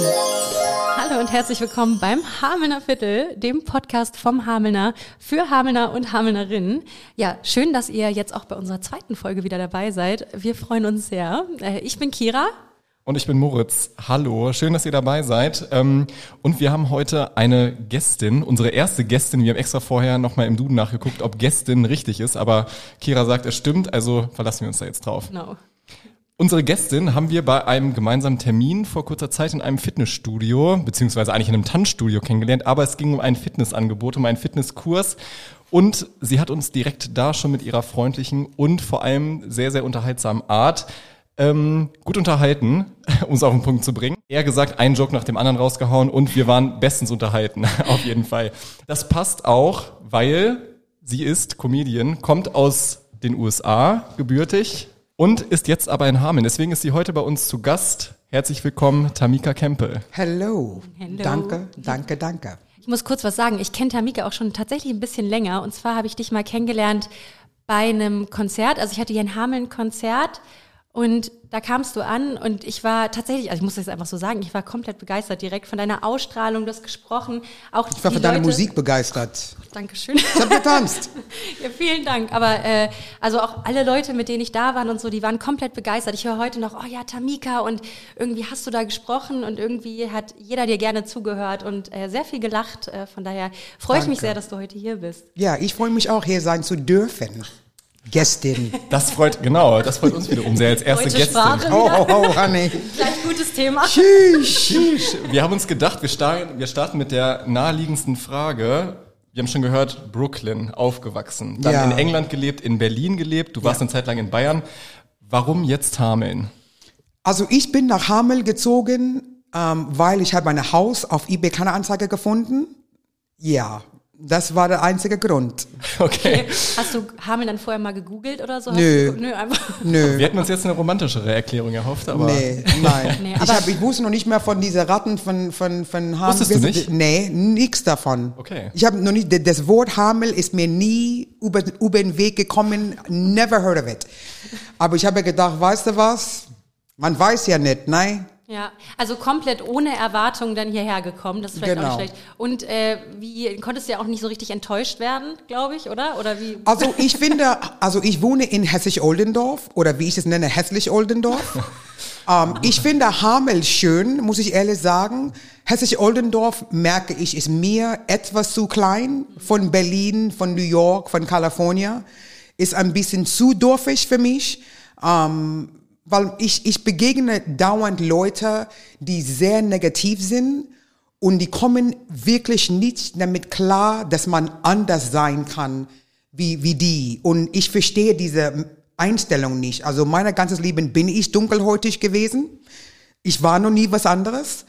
Hallo und herzlich willkommen beim Hamelner Viertel, dem Podcast vom Hamelner für Hamelner und Hamelnerinnen. Ja, schön, dass ihr jetzt auch bei unserer zweiten Folge wieder dabei seid. Wir freuen uns sehr. Äh, ich bin Kira. Und ich bin Moritz. Hallo, schön, dass ihr dabei seid. Ähm, und wir haben heute eine Gästin, unsere erste Gästin. Wir haben extra vorher nochmal im Duden nachgeguckt, ob Gästin richtig ist. Aber Kira sagt, es stimmt, also verlassen wir uns da jetzt drauf. Genau. Unsere Gästin haben wir bei einem gemeinsamen Termin vor kurzer Zeit in einem Fitnessstudio, beziehungsweise eigentlich in einem Tanzstudio kennengelernt, aber es ging um ein Fitnessangebot, um einen Fitnesskurs. Und sie hat uns direkt da schon mit ihrer freundlichen und vor allem sehr, sehr unterhaltsamen Art ähm, gut unterhalten, um es auf den Punkt zu bringen. Eher gesagt, einen Joke nach dem anderen rausgehauen und wir waren bestens unterhalten, auf jeden Fall. Das passt auch, weil sie ist Comedian, kommt aus den USA gebürtig, und ist jetzt aber in Hameln. Deswegen ist sie heute bei uns zu Gast. Herzlich willkommen, Tamika Kempel. Hello. Hello. Danke, danke, danke. Ich muss kurz was sagen. Ich kenne Tamika auch schon tatsächlich ein bisschen länger. Und zwar habe ich dich mal kennengelernt bei einem Konzert. Also ich hatte hier in Hameln ein Konzert und da kamst du an und ich war tatsächlich, also ich muss das einfach so sagen, ich war komplett begeistert direkt von deiner Ausstrahlung, du hast gesprochen. Auch ich war von deiner Musik begeistert. Dankeschön. Ich habe getanzt. ja, vielen Dank. Aber äh, also auch alle Leute, mit denen ich da war und so, die waren komplett begeistert. Ich höre heute noch, oh ja, Tamika und irgendwie hast du da gesprochen und irgendwie hat jeder dir gerne zugehört und äh, sehr viel gelacht. Äh, von daher freue ich mich sehr, dass du heute hier bist. Ja, ich freue mich auch, hier sein zu dürfen. Gästin. Das freut, genau, das freut uns wiederum sehr als erste Deutsche Gästin. Sprache. Oh, oh, oh, honey. Gleich gutes Thema. Tschüss. Sheesh. Wir haben uns gedacht, wir starten, wir starten mit der naheliegendsten Frage. Wir haben schon gehört, Brooklyn, aufgewachsen. Dann Ja. in England gelebt, in Berlin gelebt. Du warst eine Zeit lang in Bayern. Warum jetzt Hameln? Also ich bin nach Hamel gezogen, ähm, weil ich habe ein Haus auf eBay Kleinanzeige gefunden. Ja, das war der einzige Grund. Okay. Hast du Hameln dann vorher mal gegoogelt oder so? Nö. nö, einfach. Nö. Wir hätten uns jetzt eine romantischere Erklärung erhofft, aber Nee, nein. Nee, ich, aber- hab, ich wusste noch nicht mehr von dieser Ratten von, von, von Hamel. Wusstest du nicht? Nee, nichts davon. Okay. Ich habe noch nicht, das Wort Hamel ist mir nie über, über den Weg gekommen. Never heard of it. Aber ich habe gedacht, weißt du was? Man weiß ja nicht, nein? Ja, also komplett ohne Erwartung dann hierher gekommen. Das ist vielleicht auch Genau. nicht schlecht. Und äh, wie konntest du ja auch nicht so richtig enttäuscht werden, glaube ich, oder? Oder wie? Also ich finde, also ich wohne in Hessisch-Oldendorf oder wie ich es nenne, Hässlich-Oldendorf. ähm, ich finde Hamel schön, muss ich ehrlich sagen. Hessisch-Oldendorf merke ich, ist mir etwas zu klein von Berlin, von New York, von Kalifornien. Ist ein bisschen zu dorfig für mich. Ähm, weil ich, ich begegne dauernd Leute, die sehr negativ sind und die kommen wirklich nicht damit klar, dass man anders sein kann wie, wie die. Und ich verstehe diese Einstellung nicht. Also mein ganzes Leben bin ich dunkelhäutig gewesen. Ich war noch nie was anderes.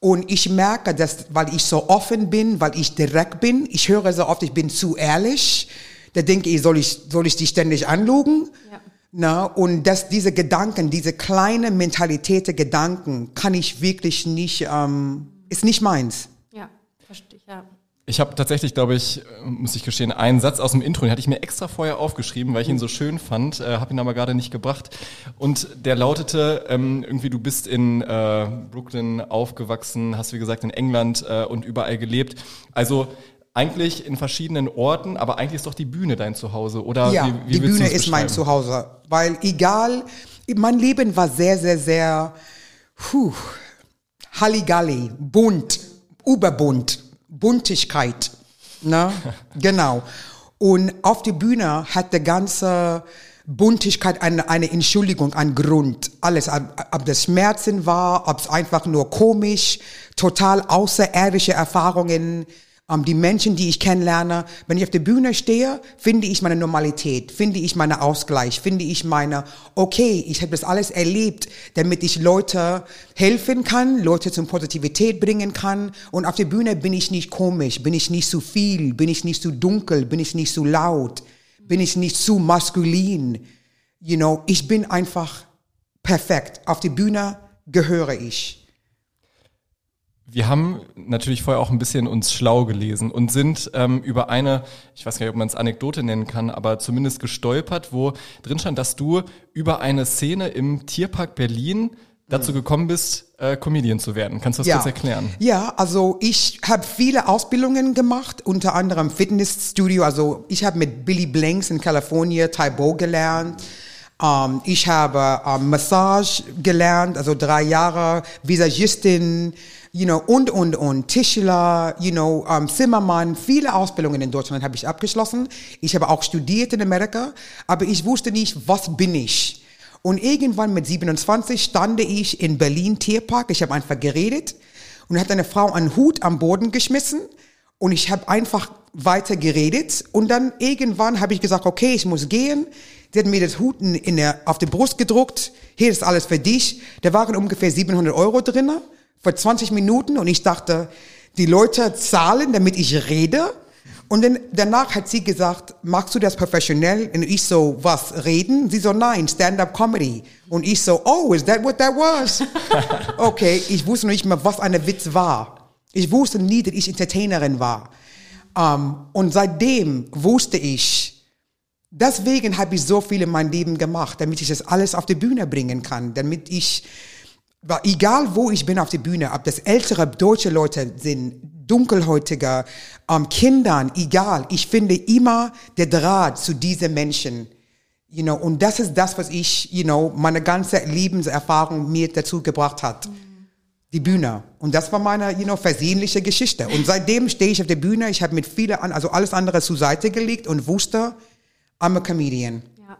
Und ich merke, dass, weil ich so offen bin, weil ich direkt bin, ich höre so oft, ich bin zu ehrlich. Da denke ich, soll ich, soll ich die ständig anlügen? Ja. Na, und dass diese Gedanken, diese kleine Mentalität der Gedanken, kann ich wirklich nicht, ähm, ist nicht meins. Ja, verstehe ich, ja. Ich habe tatsächlich, glaube ich, äh, muss ich gestehen, einen Satz aus dem Intro, den hatte ich mir extra vorher aufgeschrieben, weil ich ihn so schön fand, äh, habe ihn aber gerade nicht gebracht. Und der lautete, ähm, irgendwie, du bist in äh, Brooklyn aufgewachsen, hast wie gesagt in England äh, und überall gelebt. Also eigentlich in verschiedenen Orten, aber eigentlich ist doch die Bühne dein Zuhause, oder? Ja, wie, wie die Bühne ist mein? Zuhause. Weil egal, mein Leben war sehr, sehr, sehr, puh, Halligalli, bunt, überbunt, Buntigkeit. Ne? genau. Und auf der Bühne hat der ganze Buntigkeit eine, eine Entschuldigung, einen Grund. Alles, ob, ob das Schmerzen war, ob es einfach nur komisch, total außerirdische Erfahrungen, ähm, die Menschen, die ich kennenlerne. Wenn ich auf der Bühne stehe, finde ich meine Normalität, finde ich meinen Ausgleich, finde ich meine, okay, ich habe das alles erlebt, damit ich Leute helfen kann, Leute zum Positivität bringen kann. Und auf der Bühne bin ich nicht komisch, bin ich nicht zu viel, bin ich nicht zu dunkel, bin ich nicht zu laut, bin ich nicht zu maskulin. You know, ich bin einfach perfekt. Auf die Bühne gehöre ich. Wir haben natürlich vorher auch ein bisschen uns schlau gelesen und sind ähm, über eine, ich weiß gar nicht, ob man es Anekdote nennen kann, aber zumindest gestolpert, wo drin stand, dass du über eine Szene im Tierpark Berlin dazu gekommen bist, äh, Comedian zu werden. Kannst du das kurz erklären? Ja, also ich habe viele Ausbildungen gemacht, unter anderem Fitnessstudio. Also ich habe mit Billy Blanks in Kalifornien Taibo gelernt. Um, ich habe um, Massage gelernt, also drei Jahre, Visagistin, you know, und, und, und, Tischler, you know, um, Zimmermann, viele Ausbildungen in Deutschland habe ich abgeschlossen. Ich habe auch studiert in Amerika, aber ich wusste nicht, was bin ich. Und irgendwann mit 27 stand ich in Berlin Tierpark, ich habe einfach geredet und hat eine Frau einen Hut am Boden geschmissen und ich habe einfach weiter geredet und dann irgendwann habe ich gesagt, okay, ich muss gehen. Sie hat mir das Hut in der, auf die Brust gedruckt. Hier ist alles für dich. Da waren ungefähr 700 Euro drinnen für 20 Minuten und ich dachte, die Leute zahlen, damit ich rede. Und dann, danach hat sie gesagt, magst du das professionell? Und ich so, was, reden? Sie so, nein, Stand-up Comedy. Und ich so, oh, is that what that was? okay, ich wusste noch nicht mal, was eine Witz war. Ich wusste nie, dass ich Entertainerin war. Um, und seitdem wusste ich, Deswegen habe ich so viel in meinem Leben gemacht, damit ich das alles auf die Bühne bringen kann, damit ich, egal wo ich bin auf der Bühne, ob das ältere deutsche Leute sind, dunkelhäutige, ähm, Kindern, egal, ich finde immer der Draht zu diesen Menschen. You know, und das ist das, was ich, you know, meine ganze Lebenserfahrung mir dazu gebracht hat. Die Bühne. Und das war meine, you know, versehentliche Geschichte. Und seitdem stehe ich auf der Bühne. Ich habe mit vielen, also alles andere zur Seite gelegt und wusste, I'm a comedian. Ja.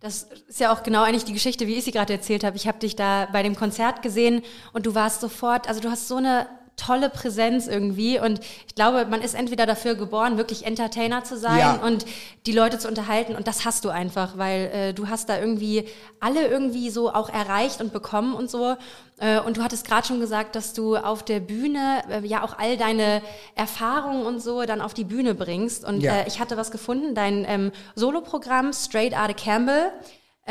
Das ist ja auch genau eigentlich die Geschichte, wie ich sie gerade erzählt habe. Ich habe dich da bei dem Konzert gesehen und du warst sofort, also du hast so eine tolle Präsenz irgendwie. Und ich glaube, man ist entweder dafür geboren, wirklich Entertainer zu sein ja. und die Leute zu unterhalten. Und das hast du einfach, weil äh, du hast da irgendwie alle irgendwie so auch erreicht und bekommen und so. Äh, und du hattest gerade schon gesagt, dass du auf der Bühne äh, ja auch all deine Erfahrungen und so dann auf die Bühne bringst. Und ja. äh, ich hatte was gefunden, dein ähm, Soloprogramm Straight Outta Campbell.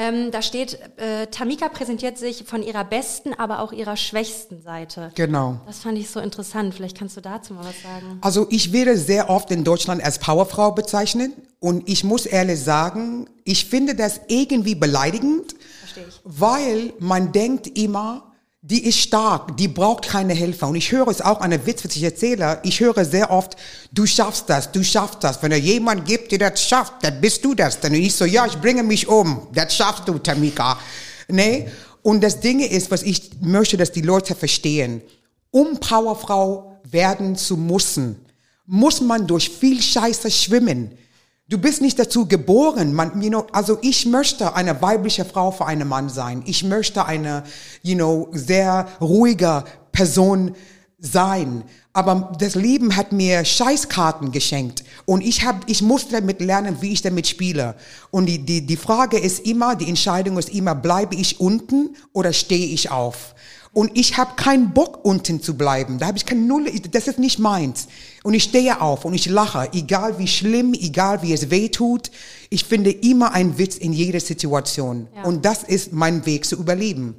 Ähm, da steht, äh, Tamika präsentiert sich von ihrer besten, aber auch ihrer schwächsten Seite. Genau. Das fand ich so interessant. Vielleicht kannst du dazu mal was sagen. Also ich werde sehr oft in Deutschland als Powerfrau bezeichnet und ich muss ehrlich sagen, ich finde das irgendwie beleidigend, Verstehe ich. weil man denkt immer, die ist stark, die braucht keine Hilfe. Und ich höre es auch an der Witz, was ich erzähle. Ich höre sehr oft, du schaffst das, du schaffst das. Wenn er jemand gibt, der das schafft, dann bist du das. Dann ich so, ja, ich bringe mich um. Das schaffst du, Tamika. Nee? Und das Ding ist, was ich möchte, dass die Leute verstehen. Um Powerfrau werden zu müssen, muss man durch viel Scheiße schwimmen. Du bist nicht dazu geboren. Man, you know, also ich möchte eine weibliche Frau für einen Mann sein. Ich möchte eine, you know, sehr ruhige Person sein. Aber das Leben hat mir Scheißkarten geschenkt und ich hab, ich musste damit lernen, wie ich damit spiele. Und die, die, die Frage ist immer, die Entscheidung ist immer, bleibe ich unten oder stehe ich auf? Und ich habe keinen Bock, unten zu bleiben. Da habe ich keine Null. Das ist nicht meins. Und ich stehe auf und ich lache, egal wie schlimm, egal wie es weh tut. Ich finde immer einen Witz in jeder Situation. Ja. Und das ist mein Weg zu überleben.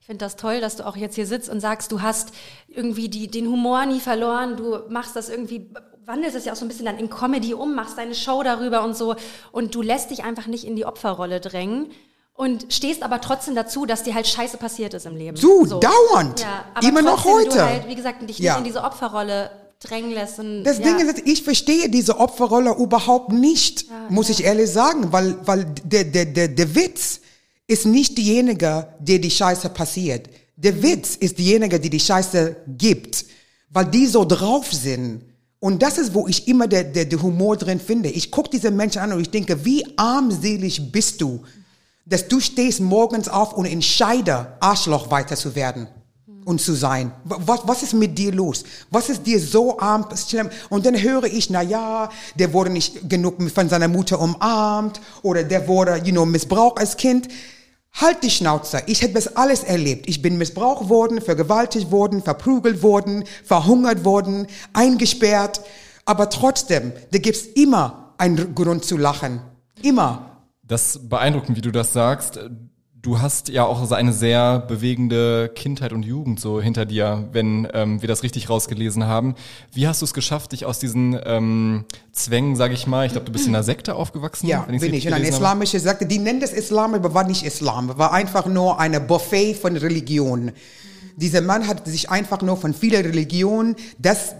Ich finde das toll, dass du auch jetzt hier sitzt und sagst, du hast irgendwie die, den Humor nie verloren. Du machst das irgendwie wandelst es ja auch so ein bisschen dann in Comedy um, machst deine Show darüber und so und du lässt dich einfach nicht in die Opferrolle drängen, und stehst aber trotzdem dazu, dass dir halt Scheiße passiert ist im Leben. Du, so. dauernd. Ja, aber Immer noch heute. Du halt, wie gesagt, dich ja. nicht in diese Opferrolle drängen lässt. Und, das ja. Ding ist, ich verstehe diese Opferrolle überhaupt nicht, ja, muss ich ehrlich sagen, weil, weil der, der, der, der Witz ist nicht diejenige, der die Scheiße passiert. Der Witz ist diejenige, die die Scheiße gibt, weil die so drauf sind. Und das ist, wo ich immer der, der, der Humor drin finde. Ich gucke diese Menschen an und ich denke, wie armselig bist du? Dass du stehst morgens auf und entscheide, Arschloch weiter zu werden und zu sein. Was, was ist mit dir los? Was ist dir so arm, schlimm? Und dann höre ich, na ja, der wurde nicht genug von seiner Mutter umarmt oder der wurde, you know, missbraucht als Kind. Halt die Schnauze. Ich habe das alles erlebt. Ich bin missbraucht worden, vergewaltigt worden, verprügelt worden, verhungert worden, eingesperrt. Aber trotzdem, da gibt's immer einen Grund zu lachen. Immer. Das beeindruckend, wie du das sagst. Du hast ja auch so eine sehr bewegende Kindheit und Jugend so hinter dir, wenn ähm, wir das richtig rausgelesen haben. Wie hast du es geschafft, dich aus diesen ähm, Zwängen, sage ich mal, ich glaube, du bist in einer Sekte aufgewachsen? Ja, bin ich. In einer islamischen Sekte. Die nennen das Islam, aber war nicht Islam. War einfach nur eine Buffet von Religion. Dieser Mann hat sich einfach nur von vielen Religionen das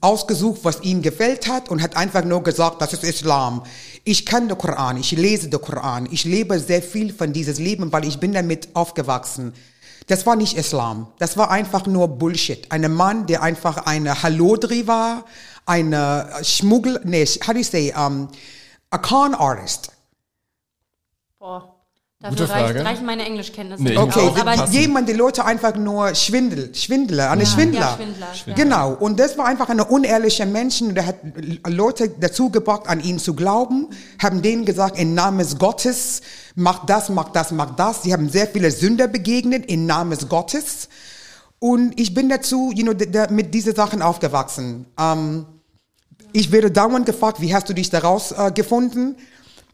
ausgesucht, was ihm gefällt hat und hat einfach nur gesagt, das ist Islam. Ich kann den Koran, ich lese den Koran, ich lebe sehr viel von dieses Leben, weil ich bin damit aufgewachsen. Das war nicht Islam. Das war einfach nur Bullshit. Ein Mann, der einfach eine Halodri war, eine Schmuggel, nee, how do you say, um, a con artist. Boah. Gute Dafür reicht, Frage. reichen meine Englischkenntnisse Nee, Okay, aus. Aber jemand, die Leute einfach nur Schwindel, Schwindler, eine Ja, Schwindler. ja, Schwindler, ja. Genau. Und das war einfach eine unehrliche Menschen. Der hat Leute dazu gebracht, an ihn zu glauben, haben denen gesagt, im Namen Gottes, mach das, mach das, mach das. Sie haben sehr viele Sünder begegnet, im Namen Gottes. Und ich bin dazu, you know, mit diesen Sachen aufgewachsen. Ähm, ich werde dauernd gefragt, wie hast du dich daraus äh, gefunden?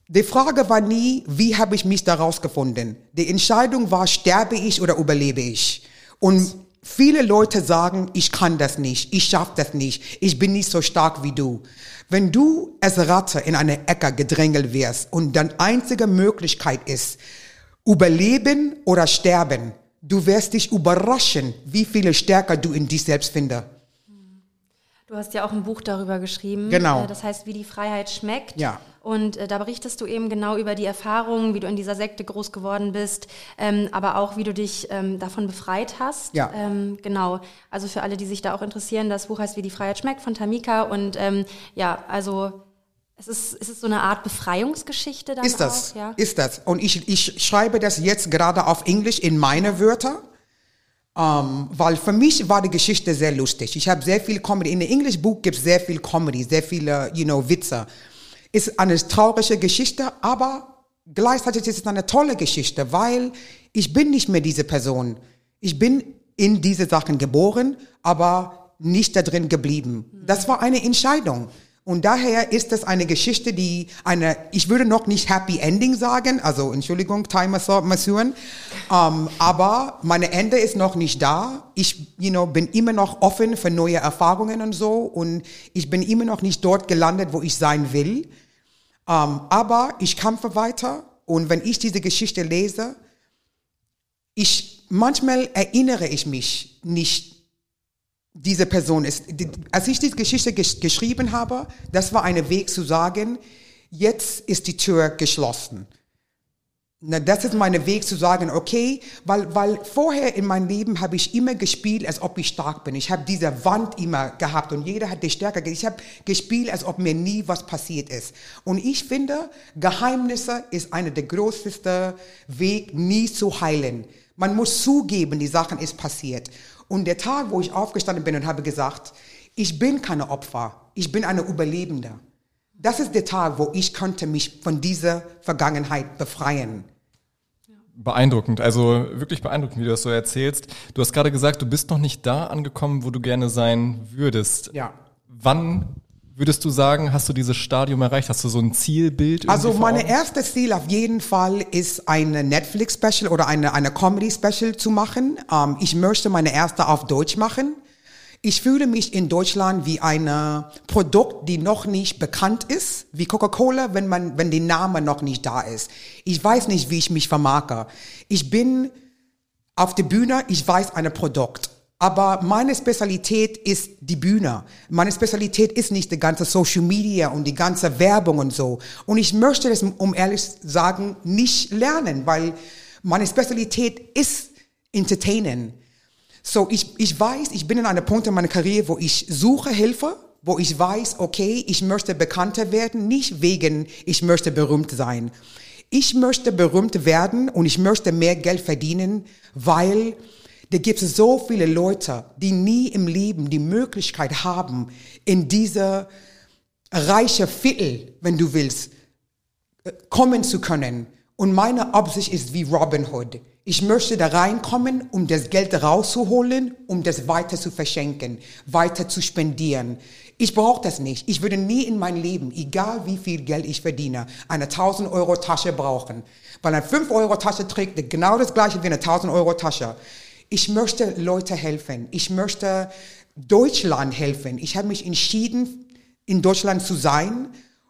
Die Frage war nie, wie habe ich mich daraus gefunden? Die Entscheidung war, sterbe ich oder überlebe ich? Und viele Leute sagen, ich kann das nicht, ich schaffe das nicht, ich bin nicht so stark wie du. Wenn du als Ratte in eine Ecke gedrängelt wirst und dann einzige Möglichkeit ist, überleben oder sterben, du wirst dich überraschen, wie viele Stärke du in dich selbst findest. Du hast ja auch ein Buch darüber geschrieben. Genau. Äh, Das heißt, wie die Freiheit schmeckt. Ja. Und äh, da berichtest du eben genau über die Erfahrungen, wie du in dieser Sekte groß geworden bist, ähm, aber auch, wie du dich ähm, davon befreit hast. Ja. Ähm, genau. Also für alle, die sich da auch interessieren, das Buch heißt Wie die Freiheit schmeckt von Tamika. Und ähm, ja, also es ist, es ist so eine Art Befreiungsgeschichte dann Ist das, auch. Ja? ist das. Und ich, ich schreibe das jetzt gerade auf Englisch in meine Wörter, ähm, weil für mich war die Geschichte sehr lustig. Ich habe sehr viel Comedy. In dem Englisch-Buch gibt es sehr viel Comedy, sehr viele, you know, Witze. Ist eine traurige Geschichte, aber gleichzeitig ist es eine tolle Geschichte, weil ich bin nicht mehr diese Person. Ich bin in diese Sachen geboren, aber nicht da drin geblieben. Das war eine Entscheidung. Und daher ist es eine Geschichte, die eine, ich würde noch nicht Happy Ending sagen, also Entschuldigung, Time Masuren, ähm, aber meine Ende ist noch nicht da. Ich, you know, bin immer noch offen für neue Erfahrungen und so und ich bin immer noch nicht dort gelandet, wo ich sein will. Ähm, aber ich kämpfe weiter und wenn ich diese Geschichte lese, ich, manchmal erinnere ich mich nicht, diese Person ist. Die- Als ich diese Geschichte gesch geschrieben habe, das war ein Weg zu sagen, jetzt ist die Tür geschlossen. Na, das ist mein Weg zu sagen, okay, weil, weil vorher in meinem Leben habe ich immer gespielt, als ob ich stark bin. Ich habe diese Wand immer gehabt und jeder hat die Stärke. Ich habe gespielt, als ob mir nie was passiert ist. Und ich finde, Geheimnisse ist einer der größten Weg, nie zu heilen. Man muss zugeben, die Sachen ist passiert. Und der Tag, wo ich aufgestanden bin und habe gesagt, ich bin keine Opfer, ich bin eine Überlebende. Das ist der Tag, wo ich konnte mich von dieser Vergangenheit befreien. Beeindruckend, also wirklich beeindruckend, wie du das so erzählst. Du hast gerade gesagt, du bist noch nicht da angekommen, wo du gerne sein würdest. Ja. Wann würdest du sagen, hast du dieses Stadium erreicht? Hast du so ein Zielbild? Also mein erstes Ziel auf jeden Fall ist ein Netflix-Special oder eine, eine Comedy-Special zu machen. Ähm, ich möchte meine erste auf Deutsch machen. Ich fühle mich in Deutschland wie ein Produkt, die noch nicht bekannt ist, wie Coca-Cola, wenn man, wenn der Name noch nicht da ist. Ich weiß nicht, wie ich mich vermarke. Ich bin auf der Bühne, ich weiß ein Produkt. Aber meine Spezialität ist die Bühne. Meine Spezialität ist nicht die ganze Social Media und die ganze Werbung und so. Und ich möchte das, um ehrlich zu sagen, nicht lernen, weil meine Spezialität ist Entertainen. So, ich, ich weiß, ich bin in einem Punkt in meiner Karriere, wo ich suche Hilfe, wo ich weiß, okay, ich möchte bekannter werden, nicht wegen, ich möchte berühmt sein. Ich möchte berühmt werden und ich möchte mehr Geld verdienen, weil da gibt es so viele Leute, die nie im Leben die Möglichkeit haben, in diese reiche Viertel, wenn du willst, kommen zu können. Und meine Absicht ist wie Robin Hood. Ich möchte da reinkommen, um das Geld rauszuholen, um das weiter zu verschenken, weiter zu spendieren. Ich brauche das nicht. Ich würde nie in meinem Leben, egal wie viel Geld ich verdiene, eine 1000 Euro Tasche brauchen. Weil eine 5 Euro Tasche trägt genau das gleiche wie eine 1000 Euro Tasche. Ich möchte Leute helfen. Ich möchte Deutschland helfen. Ich habe mich entschieden, in Deutschland zu sein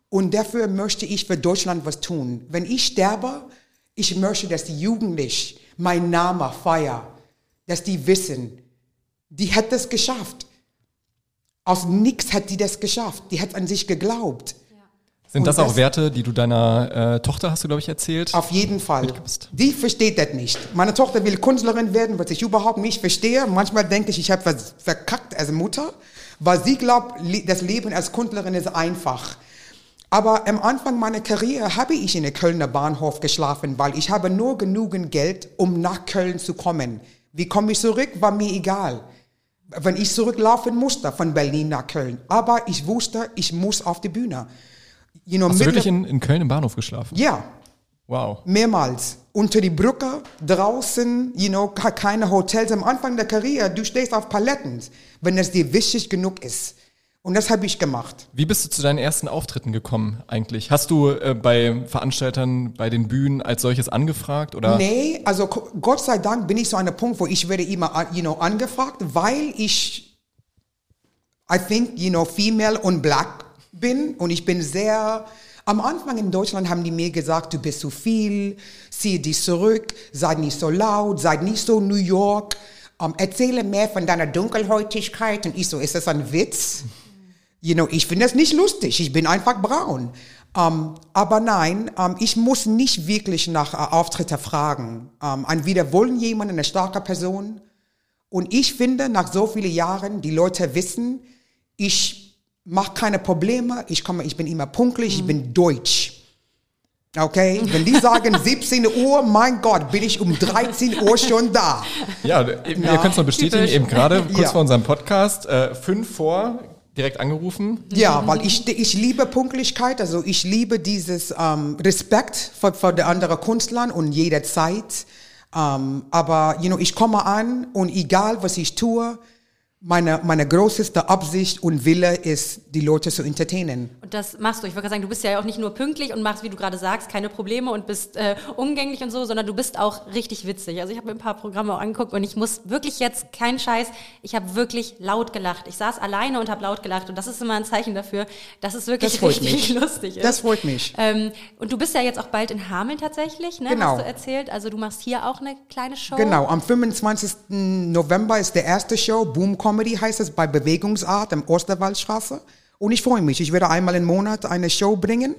und dafür möchte ich für Deutschland was tun. Wenn ich sterbe, ich möchte, dass die Jugendlichen meinen Namen feiern, dass die wissen, die hat das geschafft. Aus nichts hat die das geschafft. Die hat an sich geglaubt. Sind Und das auch das- Werte, die du deiner äh, Tochter, hast du, glaube ich, erzählt? Auf jeden Fall. Mitgibst. Die versteht das nicht. Meine Tochter will Künstlerin werden, was ich überhaupt nicht verstehe. Manchmal denke ich, ich habe was verkackt als Mutter, weil sie glaubt, das Leben als Künstlerin ist einfach. Aber am Anfang meiner Karriere habe ich in der Kölner Bahnhof geschlafen, weil ich habe nur genügend Geld, um nach Köln zu kommen. Wie komme ich zurück, war mir egal. Wenn ich zurücklaufen musste von Berlin nach Köln. Aber ich wusste, ich muss auf die Bühne. You know, Hast du wirklich in, in Köln im Bahnhof geschlafen? ja, Wow. Mehrmals. Unter die Brücke, draußen, you know, ke- keine Hotels. Am Anfang der Karriere, du stehst auf Paletten, wenn es dir wichtig genug ist. Und das habe ich gemacht. Wie bist du zu deinen ersten Auftritten gekommen eigentlich? Hast du äh, bei Veranstaltern, bei den Bühnen als solches angefragt oder? Nee, also Gott sei Dank bin ich so an einem Punkt, wo ich werde immer, an- you know, angefragt, weil ich, I think, you know, female und black bin und ich bin sehr, am Anfang in Deutschland haben die mir gesagt, du bist zu viel, zieh dich zurück, sei nicht so laut, sei nicht so New York, ähm, erzähle mehr von deiner Dunkelhäutigkeit und ich so, ist das ein Witz? You know, ich finde das nicht lustig. Ich bin einfach braun. Ähm, aber nein, ähm, ich muss nicht wirklich nach äh, Auftritte fragen. Entweder wollen jemand eine starke Person. Und ich finde, nach so vielen Jahren, die Leute wissen, ich mache keine Probleme. Ich komme, ich bin immer pünktlich. Ich bin deutsch. Okay? Wenn die sagen 17 Uhr, mein Gott, bin ich um 13 Uhr schon da. Ja, ihr könnt es mal bestätigen, typisch. eben gerade kurz Ja. vor unserem Podcast, äh, fünf vor, direkt angerufen. Ja, weil ich, ich liebe Pünktlichkeit, also ich liebe dieses ähm, Respekt vor, vor den anderen Künstlern und jederzeit. Ähm, aber, you know, ich komme an und egal was ich tue, meine, meine größte Absicht und Wille ist, die Leute zu entertainen. Und das machst du. Ich gerade sagen, du bist ja auch nicht nur pünktlich und machst, wie du gerade sagst, keine Probleme und bist äh, umgänglich und so, sondern du bist auch richtig witzig. Also ich habe mir ein paar Programme auch angeguckt und ich muss wirklich jetzt, kein Scheiß, ich habe wirklich laut gelacht. Ich saß alleine und habe laut gelacht und das ist immer ein Zeichen dafür, dass es wirklich Das richtig mich. lustig ist. Das freut mich. Ähm, und du bist ja jetzt auch bald in Hameln tatsächlich, ne? Genau. Hast du erzählt. Also du machst hier auch eine kleine Show. Genau, am 25. November ist der erste Show, Boom Comedy heißt es, bei Bewegungsart am Osterwaldstraße. Und ich freue mich, ich werde einmal im Monat eine Show bringen.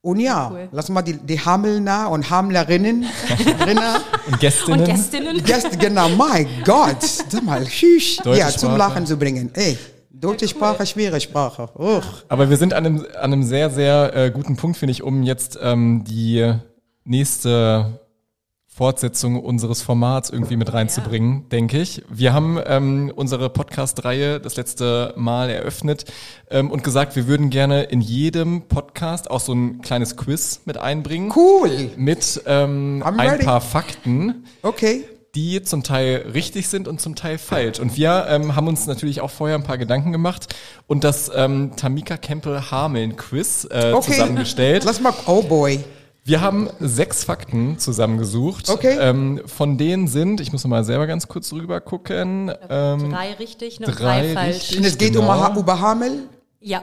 Und ja, Cool. lass mal die, die Hamelner und Hamlerinnen, Rinner, Und Gästinnen. Und Gästinnen. Gäste, genau, mein Gott, sag mal, Deutsche ja, zum Sprache. Lachen zu bringen. Ey, deutsche Sprache, schwere Sprache. Uch. Aber wir sind an einem, an einem sehr, sehr äh, guten Punkt, finde ich, um jetzt ähm, die nächste Fortsetzung unseres Formats irgendwie mit reinzubringen, denke ich. Wir haben ähm, unsere Podcast-Reihe das letzte Mal eröffnet ähm, und gesagt, wir würden gerne in jedem Podcast auch so ein kleines Quiz mit einbringen. Cool, Mit ähm, I'm ein ready. paar Fakten okay. die zum Teil richtig sind und zum Teil falsch. Und wir ähm, haben uns natürlich auch vorher ein paar Gedanken gemacht und das ähm, Tamika Campbell Hameln Quiz äh, Okay, zusammengestellt. lass mal, oh boy. Wir haben sechs Fakten zusammengesucht. Okay. Ähm, von denen sind, ich muss noch mal selber ganz kurz rüber gucken. Ähm, Drei richtig, ne? Drei drei falsch. richtig. Und es geht Genau. um, über Hamel? Ja.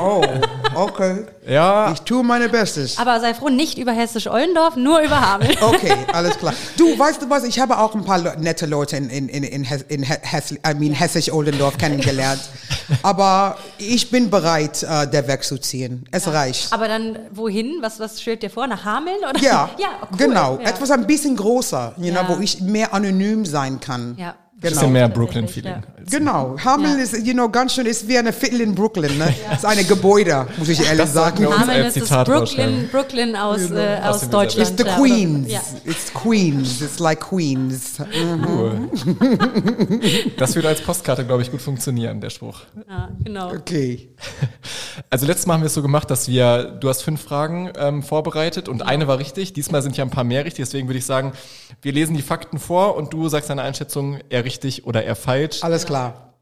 Oh, okay. ja, Ich tue meine Bestes. Aber sei froh, nicht über Hessisch-Ollendorf, nur über Hameln. Okay, alles klar. Du, weißt du was? Ich habe auch ein paar Le nette Leute in, in, in, in, Hes- in He- Hess, I mean, Hessisch-Oldendorf kennengelernt. Aber ich bin bereit, äh, der wegzuziehen. Es reicht. Aber dann wohin? Was, was stellt dir vor? Nach Hameln? Oder? Ja, ja cool. genau. Ja. Etwas ein bisschen größer, you Ja. know, wo ich mehr anonym sein kann. Ja. Genau. bisschen mehr Brooklyn-Feeling. ja. Genau, Hameln Ja. ist, you know, ganz schön, ist wie eine Viertel in Brooklyn, ne? Ist eine Gebäude, muss ich ehrlich Das sagen. Hameln ist das Zitat Brooklyn. Brooklyn aus, äh, Aus aus dem Deutschland. It's the ja. Queens. Ja. It's Queens. It's like Queens. Cool. das würde als Postkarte, glaube ich, gut funktionieren, der Spruch. ja, genau. Okay. Also letztes Mal haben wir es so gemacht, dass wir, du hast fünf Fragen ähm, vorbereitet und eine war richtig. Diesmal sind ja ein paar mehr richtig, deswegen würde ich sagen, wir lesen die Fakten vor und du sagst deine Einschätzung, eher richtig oder eher falsch. Alles klar.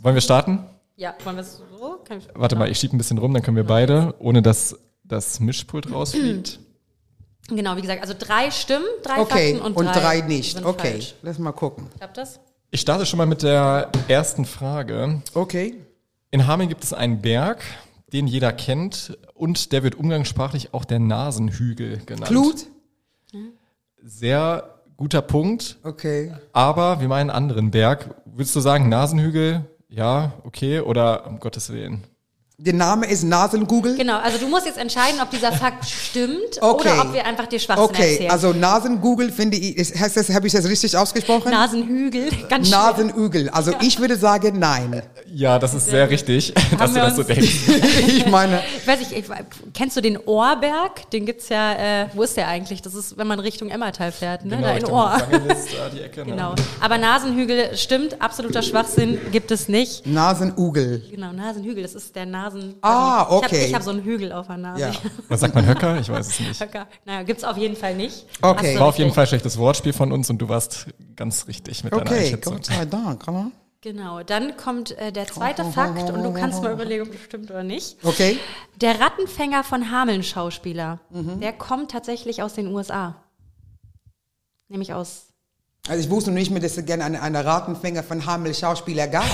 Wollen wir starten? Ja, wollen wir es so? Kann ich, Warte mal, ich schiebe ein bisschen rum, dann können wir beide, ohne dass das Mischpult rausfliegt. Genau, wie gesagt, also drei stimmen, drei Okay, Fakten und, und drei nicht. sind Okay, falsch. lass mal gucken. Klappt das? Ich starte schon mal mit der ersten Frage. Okay. In Hameln gibt es einen Berg, den jeder kennt und der wird umgangssprachlich auch der Nasenhügel genannt. Blut? Sehr guter Punkt, Okay. aber wir meinen einen anderen Berg. Würdest du sagen Nasenhügel? Ja, okay, oder um Gottes Willen? Der Name ist Nasengugel? Genau, also du musst jetzt entscheiden, ob dieser Fakt stimmt Okay. oder ob wir einfach dir Schwachsinn Okay, erzählen. also Nasengugel finde ich, ist, heißt das, habe ich das richtig ausgesprochen? Nasenhügel, ganz schwer. Nasenügel. Also ich würde sagen nein. Ja, das ist sehr richtig, dass du das so denkst. ich meine, Ich weiß nicht, ich, kennst du den Ohrberg? Den gibt's ja, äh, wo ist der eigentlich? Das ist, wenn man Richtung Emmertal fährt, ne? da in Ohr. Da die Ecke, ne? Genau. Aber Nasenhügel stimmt, absoluter Schwachsinn, gibt es nicht. Nasenugel. Genau, Nasenhügel, das ist der Nasen. Ah, Ich hab- okay. Ich habe so einen Hügel auf der Nase. Ja. Was sagt man Höcker? Ich weiß es nicht. Höcker. Naja, gibt's auf jeden Fall nicht. Okay. War auf jeden. Fall ein schlechtes Wortspiel von uns und du warst ganz richtig mit deiner Okay, Einschätzung. Gott sei Dank. oder? Genau, dann kommt äh, der zweite Fakt und du kannst mal überlegen, ob das stimmt oder nicht. Okay. Der Rattenfänger von Hameln Schauspieler, Mhm. der kommt tatsächlich aus den USA. Nämlich aus. Also ich wusste noch nicht mehr, dass es gerne einen, einen Ratenfänger von Hamel Schauspieler gab.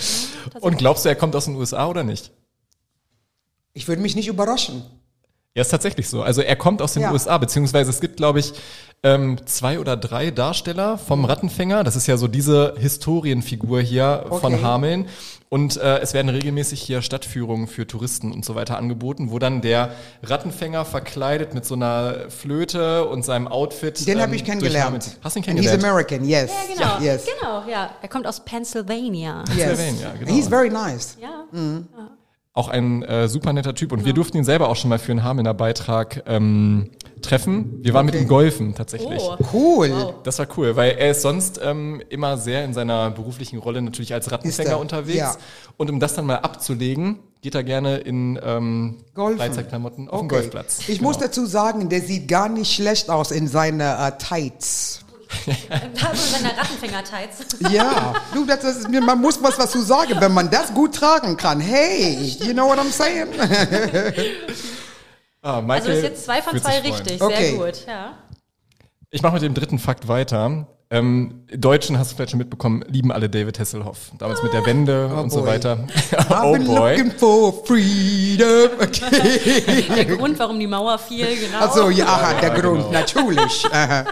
Und glaubst du, er kommt aus den USA oder nicht? Ich würde mich nicht überraschen. Ja, ist tatsächlich so. Also er kommt aus den Ja. USA, beziehungsweise es gibt, glaube ich, ähm, zwei oder drei Darsteller vom Rattenfänger. Das ist ja so diese Historienfigur hier von Okay. Hameln. Und äh, es werden regelmäßig hier Stadtführungen für Touristen und so weiter angeboten, wo dann der Rattenfänger verkleidet mit so einer Flöte und seinem Outfit. Den ähm, habe ich kennengelernt. Hast du ihn And he's kennengelernt? American, yes. Ja, genau. Yes. Genau, ja. Er kommt aus Pennsylvania. Yes. Pennsylvania, genau. He's very nice. Ja. Auch ein äh, super netter Typ. Und wir durften ihn selber auch schon mal für einen Hamelner Beitrag ähm, treffen. Wir waren mit ihm golfen tatsächlich. Oh. Cool. Das war cool, weil er ist sonst ähm, immer sehr in seiner beruflichen Rolle natürlich als Rattenfänger er, unterwegs. ja. Und um das dann mal abzulegen, geht er gerne in ähm, Golfen. Freizeitklamotten auf den Okay. Golfplatz. Ich Genau. muss dazu sagen, der sieht gar nicht schlecht aus in seiner äh, Tights. Da hat man seine Rattenfänger-Tights. Ja, du, das ist, man muss was dazu sagen, wenn man das gut tragen kann. Hey, you know what I'm saying? Ah, Also ist jetzt zwei von zwei richtig. Okay. Sehr gut, ja. Ich mache mit dem dritten Fakt weiter. Ähm, Deutschen, hast du vielleicht schon mitbekommen, lieben alle David Hasselhoff. Damals mit der Wende und so boy. weiter. I've oh been boy. looking for freedom. Okay. Der Grund, warum die Mauer fiel, genau. Also, ja, aha, der Ja, Grund, genau. natürlich. Aha.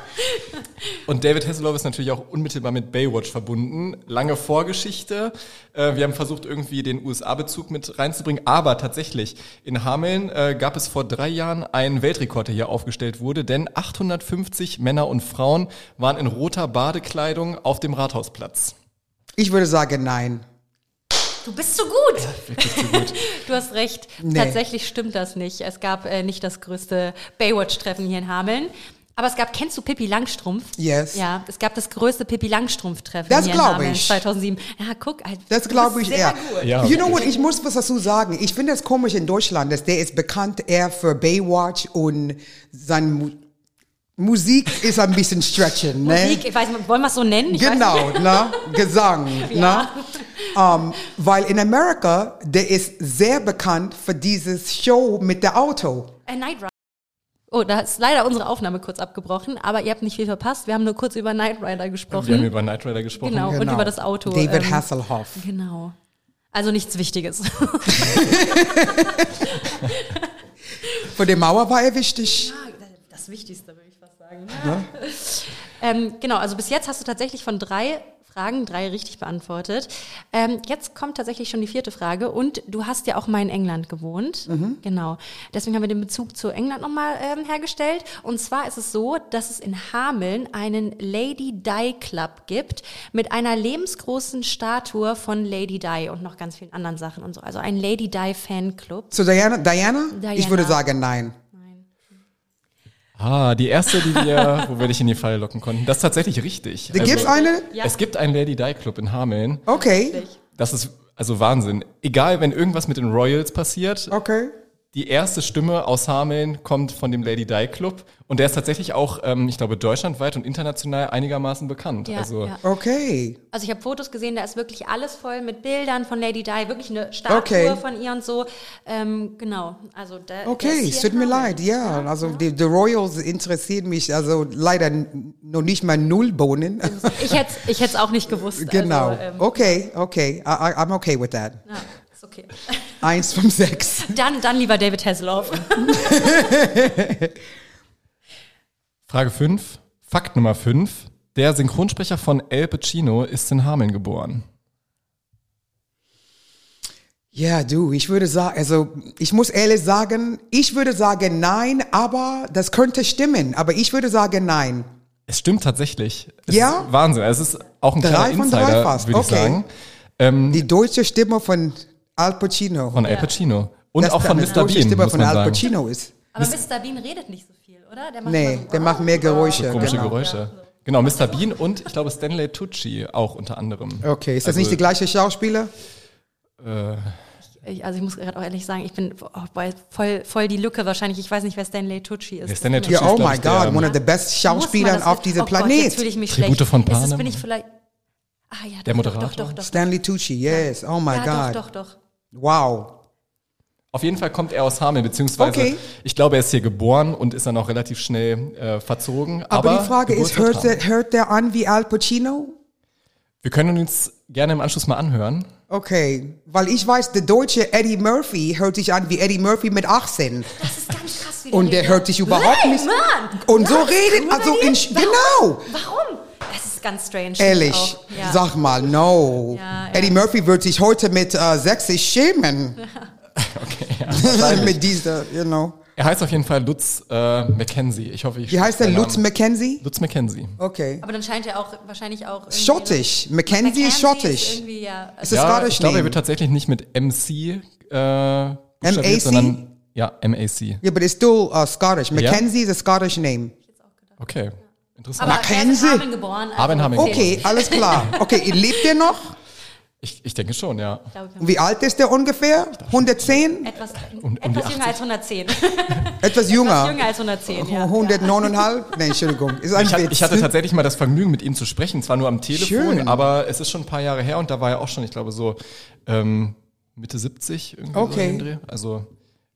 Und David Hasselhoff ist natürlich auch unmittelbar mit Baywatch verbunden. Lange Vorgeschichte. Äh, wir haben versucht, irgendwie den USA-Bezug mit reinzubringen. Aber tatsächlich, in Hameln äh, gab es vor drei Jahren einen Weltrekord, der hier aufgestellt wurde. Denn 850 Männer und Frauen waren in roter Badekleidung auf dem Rathausplatz. Ich würde sagen, nein. Du bist so gut. Wirklich zu gut. Du hast recht. Nee. Tatsächlich stimmt das nicht. Es gab äh, nicht das größte Baywatch-Treffen hier in Hameln. Aber es gab, kennst du Pippi Langstrumpf? Yes. Ja, es gab das größte Pippi Langstrumpf-Treffen Das hier in Hameln ich. 2007. Ja, guck. halt, Das glaube ich sehr eher. gut. Ja, you know what, ich muss was dazu sagen. Ich finde es komisch in Deutschland, dass der ist bekannt eher für Baywatch und seine Mu Musik ist ein bisschen stretching, ne? Musik, ich weiß nicht, wollen wir es so nennen? Ich Genau, ne? Gesang, Ja. ne? Um, weil in Amerika, der ist sehr bekannt für dieses Show mit der Auto. Äh, Knight Rider. Oh, da ist leider unsere Aufnahme kurz abgebrochen, aber ihr habt nicht viel verpasst. Wir haben nur kurz über Knight Rider gesprochen. Wir haben über Knight Rider gesprochen. genau, und über das Auto. David ähm, Hasselhoff. Genau. Also nichts Wichtiges. Für die Mauer war er wichtig. Das Wichtigste, sagen. ähm, genau, also bis jetzt hast du tatsächlich von drei Fragen drei richtig beantwortet. Ähm, jetzt kommt tatsächlich schon die vierte Frage und du hast ja auch mal in England gewohnt. Genau. Deswegen haben wir den Bezug zu England nochmal ähm, hergestellt. Und zwar ist es so, dass es in Hameln einen Lady Di Club gibt mit einer lebensgroßen Statue von Lady Di und noch ganz vielen anderen Sachen und so. Also ein Lady Di Fanclub. Zu Diana? Diana? Diana. Ich würde sagen, nein. Ah, die erste, die wir, wo wir dich in die Falle locken konnten. Das ist tatsächlich richtig. Da gibt's eine? Ja. Es gibt einen Lady Di Club in Hameln. Okay, Das ist also Wahnsinn. Egal, wenn irgendwas mit den Royals passiert, okay. Die erste Stimme aus Hameln kommt von dem Lady Di Club und der ist tatsächlich auch, ähm, ich glaube, deutschlandweit und international einigermaßen bekannt. Ja, also ja. Okay. Also ich habe Fotos gesehen, da ist wirklich alles voll mit Bildern von Lady Di, wirklich eine Statue Okay. von ihr und so. Ähm, genau, also der Okay, es tut mir leid, ja. Also die, die Royals interessieren mich also leider noch nicht mal null Bohnen. Ich hätte ich hätte es auch nicht gewusst. genau. Also, ähm, Okay, okay. I, I, I'm okay with that. Ist okay. Eins von sechs. Dann, dann lieber David Hasselhoff. Frage 5. Fakt Nummer 5. Der Synchronsprecher von El Pacino ist in Hameln geboren. Ja, du, ich würde sagen, also ich muss ehrlich sagen, ich würde sagen nein, aber das könnte stimmen. Aber ich würde sagen nein. Es stimmt tatsächlich. Es Ja? Ist Wahnsinn. Es ist auch ein Drei kleiner von drei Insider, fast. würde ich Okay. sagen. Ähm, Die deutsche Stimme von Al Pacino. von El Pacino. Und Das auch von Mr. Bean, Stimme muss von man Al sagen. Pacino ist. Aber Mr. Bean redet nicht so viel, oder? Der macht Nee, so, der macht mehr Geräusche. Komische genau. Geräusche. Genau, Mr. Bean und ich glaube Stanley Tucci auch unter anderem. Okay, ist das Also- nicht der gleiche Schauspieler? Ich, also ich muss gerade auch ehrlich sagen, ich bin oh, voll, voll die Lücke wahrscheinlich. Ich weiß nicht, wer Stanley Tucci ist. Der Stanley Das Tucci Ja, ist, oh my God, one of the best Schauspielern das- auf diesem oh Gott, Planet. jetzt fühle ich mich Tribute schlecht. von Ist es, Panem. bin ich vielleicht... Ah ja, doch, Der Moderator? Doch, doch, doch, doch. Stanley Tucci, yes. Oh my ja, God. doch, doch, doch. Wow. Auf jeden Fall kommt er aus Hameln, beziehungsweise Okay. ich glaube, er ist hier geboren und ist dann auch relativ schnell äh, verzogen. Aber, Aber, die Frage ist, hört der, hört der an wie Al Pacino? Wir können uns gerne im Anschluss mal anhören. Okay, weil ich weiß, der deutsche Eddie Murphy hört sich an wie Eddie Murphy mit 18. Das ist ganz krass, wie Und der hört sich überhaupt nicht. Mann! Und so redet, also in, Warum? genau. Warum? Das ist ganz strange. Ehrlich. Ja. sag mal, no. Ja, ja. Eddie Murphy wird sich heute mit äh, 60 schämen. mit dieser, you know. Er heißt auf jeden Fall Lutz äh, Mackenzie. Ich hoffe, ich Wie heißt der? seinen Lutz Mackenzie? Lutz Mackenzie. Okay. Aber dann scheint er auch wahrscheinlich auch. Schottisch. Mackenzie ist schottisch. irgendwie, ja. Ist das Ja, Scottish ich glaube, er name? wird tatsächlich nicht mit MC äh, buchstabiert, sondern ja, MAC. Yeah, but it's still uh, Scottish. Mackenzie is a Scottish name. Okay, interessant. Aber er ist in Mackenzie? Geboren. Also Hameln, Hameln. Okay, alles klar. Okay, lebt der noch? Ich, ich denke schon, ja. Ich glaube, Wie alt ist der ungefähr? 110? Etwas, um die etwas 80. jünger als 110. Etwas Etwas jünger? jünger als 110, ja. 109,5? Nein, Entschuldigung. Ist ein Ich, hatte- ich hatte tatsächlich mal das Vergnügen, mit ihm zu sprechen, zwar nur am Telefon, Schön. aber es ist schon ein paar Jahre her und da war er auch schon, ich glaube, so ähm, Mitte 70 irgendwie so Okay. Dreh. Also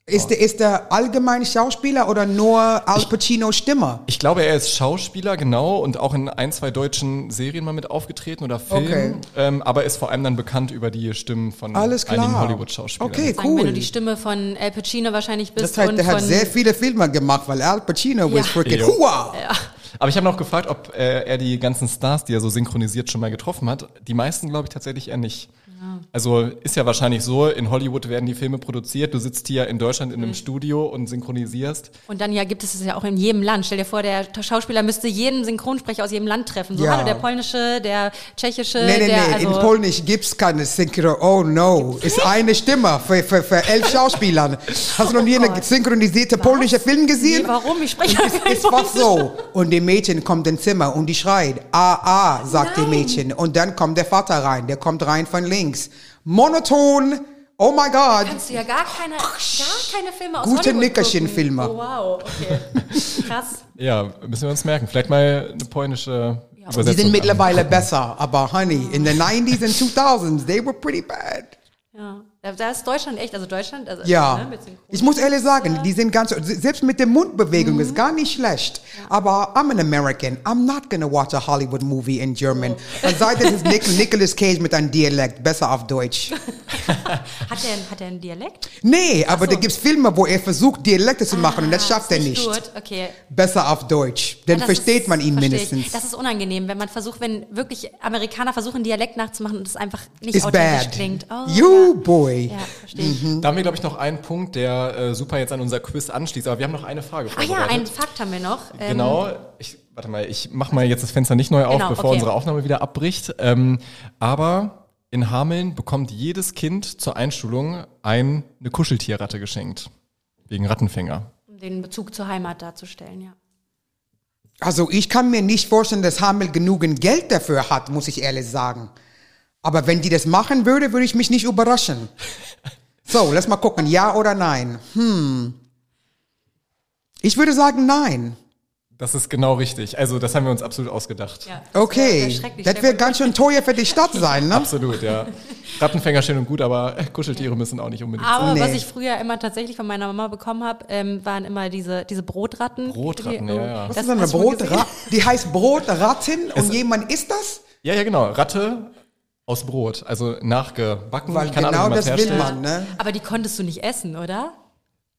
Ist der, ist der allgemein Schauspieler oder nur Al Pacino Stimme? ich glaube, er ist Schauspieler, genau, und auch in ein, zwei deutschen Serien mal mit aufgetreten oder Filmen, Okay. ähm, aber ist vor allem dann bekannt über die Stimmen von Alles klar. einigen Hollywood-Schauspielern. Okay, Sagen, wenn du cool. die Stimme von Al Pacino wahrscheinlich bist Das heißt, und der hat von sehr viele Filme gemacht, weil Al Pacino was Ja. freaking Jo. Hua. Aber ich habe noch gefragt, ob äh, er die ganzen Stars, die er so synchronisiert, schon mal getroffen hat. Die meisten, glaube ich, tatsächlich eher nicht. Also ist ja wahrscheinlich so, in Hollywood werden die Filme produziert, du sitzt hier in Deutschland in einem Studio und synchronisierst. Und dann ja gibt es es ja auch in jedem Land. Stell dir vor, der Schauspieler müsste jeden Synchronsprecher aus jedem Land treffen. So, Ja. hallo, der polnische, der tschechische, Nee, nee, der, nee, also, in Polnisch gibt's keine Synchro. Oh no, ist eine Stimme für, für, für elf Schauspielern. Hast du noch nie einen Gott. synchronisierten polnischen Film gesehen? Nee, warum? Ich spreche Es ist fast so. Und die Mädchen kommt ins Zimmer und die schreit, ah, ah, sagt die Nein. Mädchen. Und dann kommt der Vater rein, der kommt rein von links. Monoton, oh my God. Kannst du ja gar keine, gar keine Filme aus Gute Nickerchen-Filme. Oh, wow, okay. Krass. Ja, müssen wir uns merken. Vielleicht mal eine polnische Übersetzung. Die sind mittlerweile angucken. besser, aber honey, in the 90s and 2000s, they were pretty bad. Ja. Da, ist Deutschland echt, also Deutschland, also Ja, ne, ich muss ehrlich sagen, die sind ganz, selbst mit der Mundbewegung ist gar nicht schlecht. Aber I'm an American. I'm not gonna watch a Hollywood movie in German. Und seitdem ist Nic Nicolas Cage mit einem Dialekt, besser auf Deutsch. Hat der, hat der einen Dialekt? Nee, aber so. da gibt's Filme, wo er versucht, Dialekte zu machen und das Ah, schafft er ist nicht. Gut, okay. Besser auf Deutsch. Dann Das versteht ist- man ihn verstehe ich. mindestens. Das ist unangenehm, wenn man versucht, wenn wirklich Amerikaner versuchen, Dialekt nachzumachen und es einfach nicht Is authentisch bad. klingt. Oh, you ja. boy. Ja, verstehe ich. Mhm. Da haben wir, glaube ich, noch einen Punkt, der äh, super jetzt an unser Quiz anschließt. Aber wir haben noch eine Frage Ah ja, einen Fakt haben wir noch. Ähm, Genau. Ich, warte mal, ich mache mal jetzt das Fenster nicht neu auf, Genau, bevor okay. unsere Aufnahme wieder abbricht. Ähm, aber in Hameln bekommt jedes Kind zur Einschulung ein, eine Kuscheltierratte geschenkt. Wegen Rattenfänger. Um den Bezug zur Heimat darzustellen, ja. Also ich kann mir nicht vorstellen, dass Hamel genügend Geld dafür hat, muss ich ehrlich sagen. Aber wenn die das machen würde, würde ich mich nicht überraschen. So, lass mal gucken, ja oder nein. Hm. Ich würde sagen nein. Das ist genau richtig. Also das haben wir uns absolut ausgedacht. Ja, das Okay, das wird ganz schön teuer für die Stadt sein, ne? Absolut, ja. Rattenfänger schön und gut, aber Kuscheltiere müssen auch nicht unbedingt Aber Nee. was ich früher immer tatsächlich von meiner Mama bekommen habe, ähm, waren immer diese, diese Brotratten. Brotratten, Die- ja, ja. Was Das ist denn eine Brotratte? Die heißt Brotratten und jemand isst das? Ja, ja, genau. Ratte aus Brot, also nachgebacken. Weil Keine Ahnung, genau das will herstellt. man, ne? Aber die konntest du nicht essen, oder?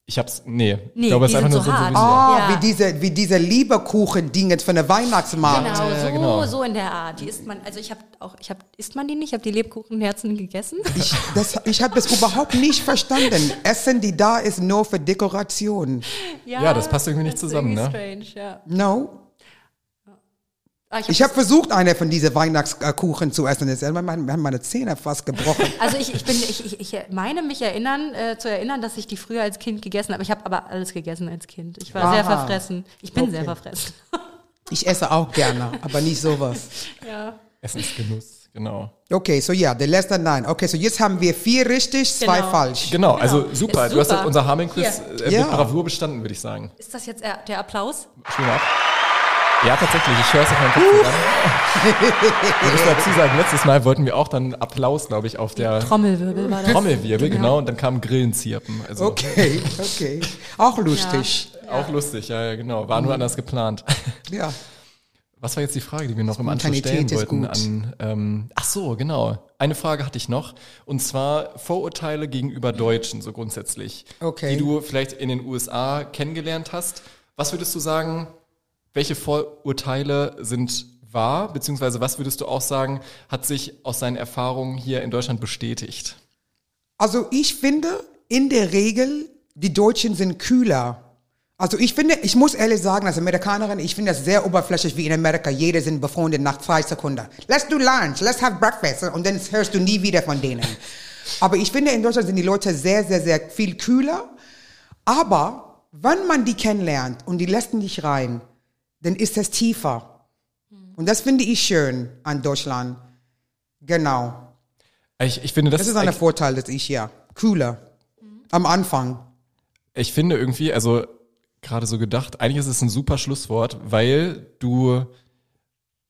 Ich hab's, nee. Nee, ich glaube, es ist einfach nur so so hart. Souvenir. Ah, Ja. wie diese, wie diese Lieberkuchen-Dingens von der Weihnachtsmarkt. Genau, so, genau. so in der Art. Die isst man, also ich habe auch, ich habe, isst man die nicht? Ich habe die Lebkuchenherzen gegessen. Ich, das, ich habe das überhaupt nicht verstanden. Essen, die da ist, nur für Dekoration. Ja, das passt irgendwie nicht das ist zusammen, ne? Strange, ja. No. Ah, ich habe versucht, eine von diesen Weihnachtskuchen zu essen. Das hat meine, meine Zähne fast gebrochen. Also ich, ich bin, ich, ich, ich meine mich erinnern, äh, zu erinnern, dass ich die früher als Kind gegessen habe. Ich habe aber alles gegessen als Kind. Ich war Aha. sehr verfressen. Ich bin Okay. sehr verfressen. Ich esse auch gerne, aber nicht sowas. ja. Essensgenuss, genau. Okay, so ja, der letzte Nein. Okay, so jetzt haben wir vier richtig, zwei Genau. falsch. Genau, also super. Ist Du hast super. unser Hier. äh, Ja. mit Bravour bestanden, würde ich sagen. Ist das jetzt der Applaus? Mal ab. Ja, tatsächlich. Ich höre es auf meinem Kopf sogar. Wir müssen dazu sagen, letztes Mal wollten wir auch dann Applaus, glaube ich, auf der Trommelwirbel war das. Trommelwirbel, genau. Und dann kam Grillenzirpen. Also Okay, okay. Auch lustig. auch lustig, ja, ja, genau. War nur anders geplant. Ja. Was war jetzt die Frage, die wir noch im Anschluss stellen ist wollten? gut. An, ähm, ach so, genau. Eine Frage hatte ich noch. Und zwar Vorurteile gegenüber Deutschen, so grundsätzlich. Okay. Die du vielleicht in den USA kennengelernt hast. Was würdest du sagen, welche Vorurteile sind wahr? Beziehungsweise was würdest du auch sagen, hat sich aus deinen Erfahrungen hier in Deutschland bestätigt? Also ich finde, in der Regel, die Deutschen sind kühler. Also ich finde, ich muss ehrlich sagen, als Amerikanerin, ich finde das sehr oberflächlich wie in Amerika. Jeder sind befreundet nach zwei Sekunden. Let's do lunch, let's have breakfast. Und dann hörst du nie wieder von denen. Aber ich finde, in Deutschland sind die Leute sehr, sehr, sehr viel kühler. Aber wenn man die kennenlernt und die lassen dich rein, dann ist es tiefer. Und das finde ich schön an Deutschland. Genau. Ich, ich finde, das, Das ist ein Vorteil, dass ich ja kühler am Anfang. Ich finde irgendwie, also gerade so gedacht, eigentlich ist es ein super Schlusswort, weil du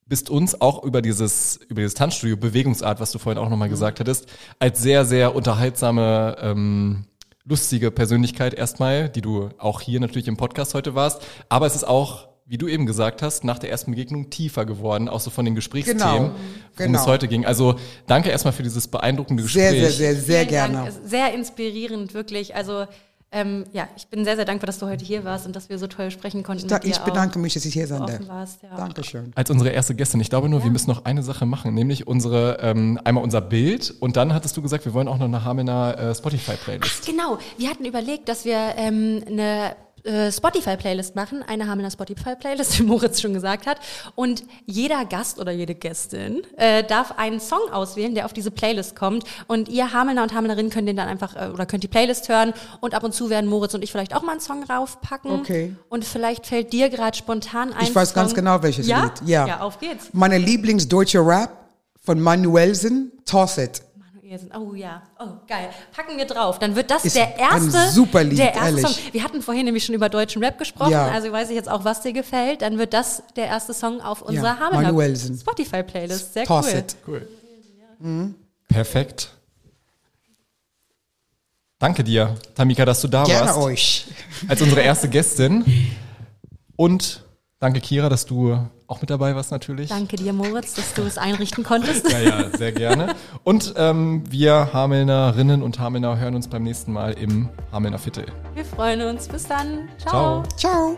bist uns auch über dieses, über dieses Tanzstudio, Bewegungsart, was du vorhin auch nochmal gesagt hattest, als sehr, sehr unterhaltsame, ähm, lustige Persönlichkeit erstmal, die du auch hier natürlich im Podcast heute warst. Aber es ist auch, wie du eben gesagt hast, nach der ersten Begegnung tiefer geworden, auch so von den Gesprächsthemen, Genau, worum genau. es heute ging. Also danke erstmal für dieses beeindruckende Gespräch. Sehr, sehr, sehr, sehr gerne. Dank. Sehr inspirierend, wirklich. Also ähm, ja, ich bin sehr, sehr dankbar, dass du heute hier warst und dass wir so toll sprechen konnten. Da, mit dir ich bedanke auch. mich, dass ich hier sein offen darf. warst, ja. Dankeschön. als unsere erste Gästin. Ich glaube nur, wir müssen noch eine Sache machen, nämlich unsere ähm, einmal unser Bild und dann hattest du gesagt, wir wollen auch noch eine Hamener äh, Spotify-Playlist. Genau, wir hatten überlegt, dass wir ähm, eine äh, Spotify-Playlist machen. Eine eine Spotify-Playlist, wie Moritz schon gesagt hat. Und jeder Gast oder jede Gästin äh, darf einen Song auswählen, der auf diese Playlist kommt. Und ihr Hamelner und Hamelnerinnen könnt den dann einfach äh, oder könnt die Playlist hören. Und ab und zu werden Moritz und ich vielleicht auch mal einen Song raufpacken. Okay. Und vielleicht fällt dir gerade spontan ein. Ich weiß ganz Song. genau, welches ja? Lied. Ja. Ja, auf geht's. Meine Lieblingsdeutsche Rap von Manuelsen, Toss It. Manuelsen. Oh ja, oh geil. Packen wir drauf. Dann wird das Ist der ein erste, super Lied, der erste ehrlich. Song. Wir hatten vorhin nämlich schon über deutschen Rap gesprochen, Ja. also weiß ich jetzt auch, was dir gefällt. Dann wird das der erste Song auf unserer Ja, Manuelsen. Spotify-Playlist. Sehr Toss cool. It. Cool. Perfekt. Danke dir, Tamika, dass du da Gerne warst. euch. Als unsere erste Gästin. Und danke, Kira, dass du auch mit dabei warst natürlich. Danke dir, Moritz, dass du es einrichten konntest. Ja, ja, sehr gerne. Und ähm, wir Hamelnerinnen und Hamelner hören uns beim nächsten Mal im Hamelner Viertel. Wir freuen uns. Bis dann. Ciao. Ciao. Ciao.